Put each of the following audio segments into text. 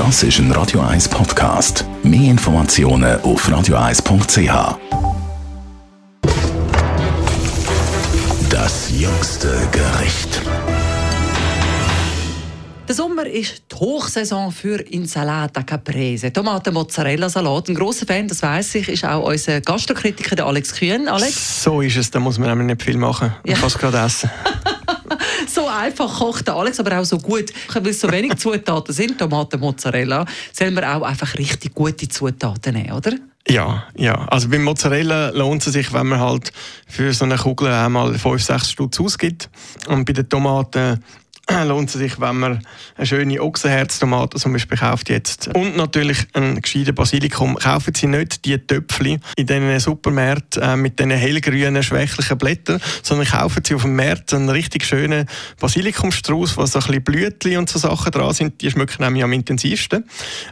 Das ist ein Radio 1 Podcast. Mehr Informationen auf radio1.ch. Das jüngste Gericht. Der Sommer ist die Hochsaison für Insalata Caprese. Tomaten Mozzarella Salat. Ein grosser Fan, das weiß ich, ist auch unser Gastrokritiker der Alex Kühn. Alex? So ist es, da muss man nämlich nicht viel machen. Man Ja. kann es gerade essen. einfach kocht Alex, aber auch so gut. Weil es so wenig Zutaten sind, Tomaten Mozzarella, sollen wir auch einfach richtig gute Zutaten nehmen, oder? Ja, ja. Also beim Mozzarella lohnt es sich, wenn man halt für so eine Kugel einmal 5, 6 Stutz ausgibt. Und bei den Tomaten lohnt es sich, wenn man eine schöne Ochsenherztomate zum Beispiel kauft jetzt. Und natürlich ein gescheiter Basilikum. Kaufen Sie nicht die Töpfchen in diesen Supermärkten äh, mit diesen hellgrünen, schwächlichen Blättern, sondern kaufen Sie auf dem Markt einen richtig schönen Basilikumstrauß, wo so ein bisschen Blütchen und so Sachen dran sind. Die schmecken nämlich am intensivsten.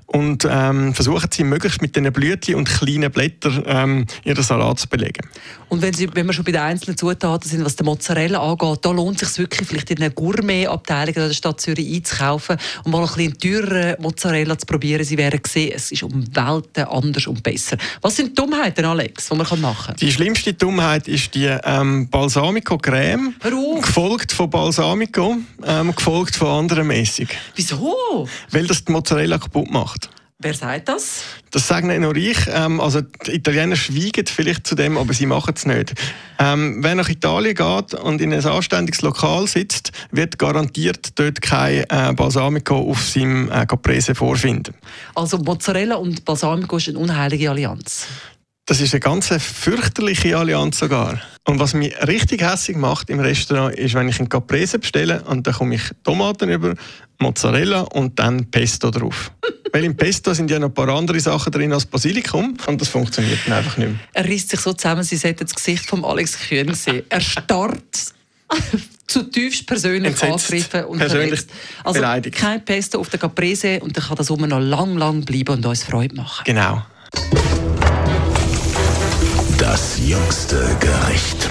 Und ähm, versuchen Sie möglichst mit diesen Blütchen und kleinen Blättern ähm, Ihren Salat zu belegen. Und wenn, Sie, wenn wir schon bei den einzelnen Zutaten sind, was der Mozzarella angeht, da lohnt es sich wirklich, vielleicht in einer Gourmet-Abteilung der Stadt Zürich einzukaufen und mal ein bisschen teureren Mozzarella zu probieren. Sie werden sehen, es ist um Welten anders und besser. Was sind die Dummheiten, Alex, die man machen kann? Die schlimmste Dummheit ist die ähm, Balsamico-Creme, gefolgt von Balsamico, ähm, gefolgt von anderen Mäßig. Wieso? Weil das die Mozzarella kaputt macht. Wer sagt das? Das sagen nicht nur ich, ähm, also die Italiener schweigen vielleicht zu dem, aber sie machen es nicht. Ähm, wer nach Italien geht und in ein anständiges Lokal sitzt, wird garantiert dort kein äh, Balsamico auf seinem äh, Caprese vorfinden. Also Mozzarella und Balsamico ist eine unheilige Allianz. Das ist eine ganz fürchterliche Allianz sogar. Und was mich richtig hässlich macht im Restaurant, ist, wenn ich einen Caprese bestelle und dann komme ich Tomaten über, Mozzarella und dann Pesto drauf. Weil im Pesto sind ja noch ein paar andere Sachen drin als Basilikum und das funktioniert dann einfach nicht mehr. Er reißt sich so zusammen, Sie sollten das Gesicht von Alex Kühn sehen. Er starrt zutiefst persönlich Entsetzt. angegriffen und Persönlich verletzt. Also beleidigt. kein Pesto auf der Caprese und dann kann das immer noch lang, lang bleiben und uns Freude machen. Genau. Das jüngste Gericht.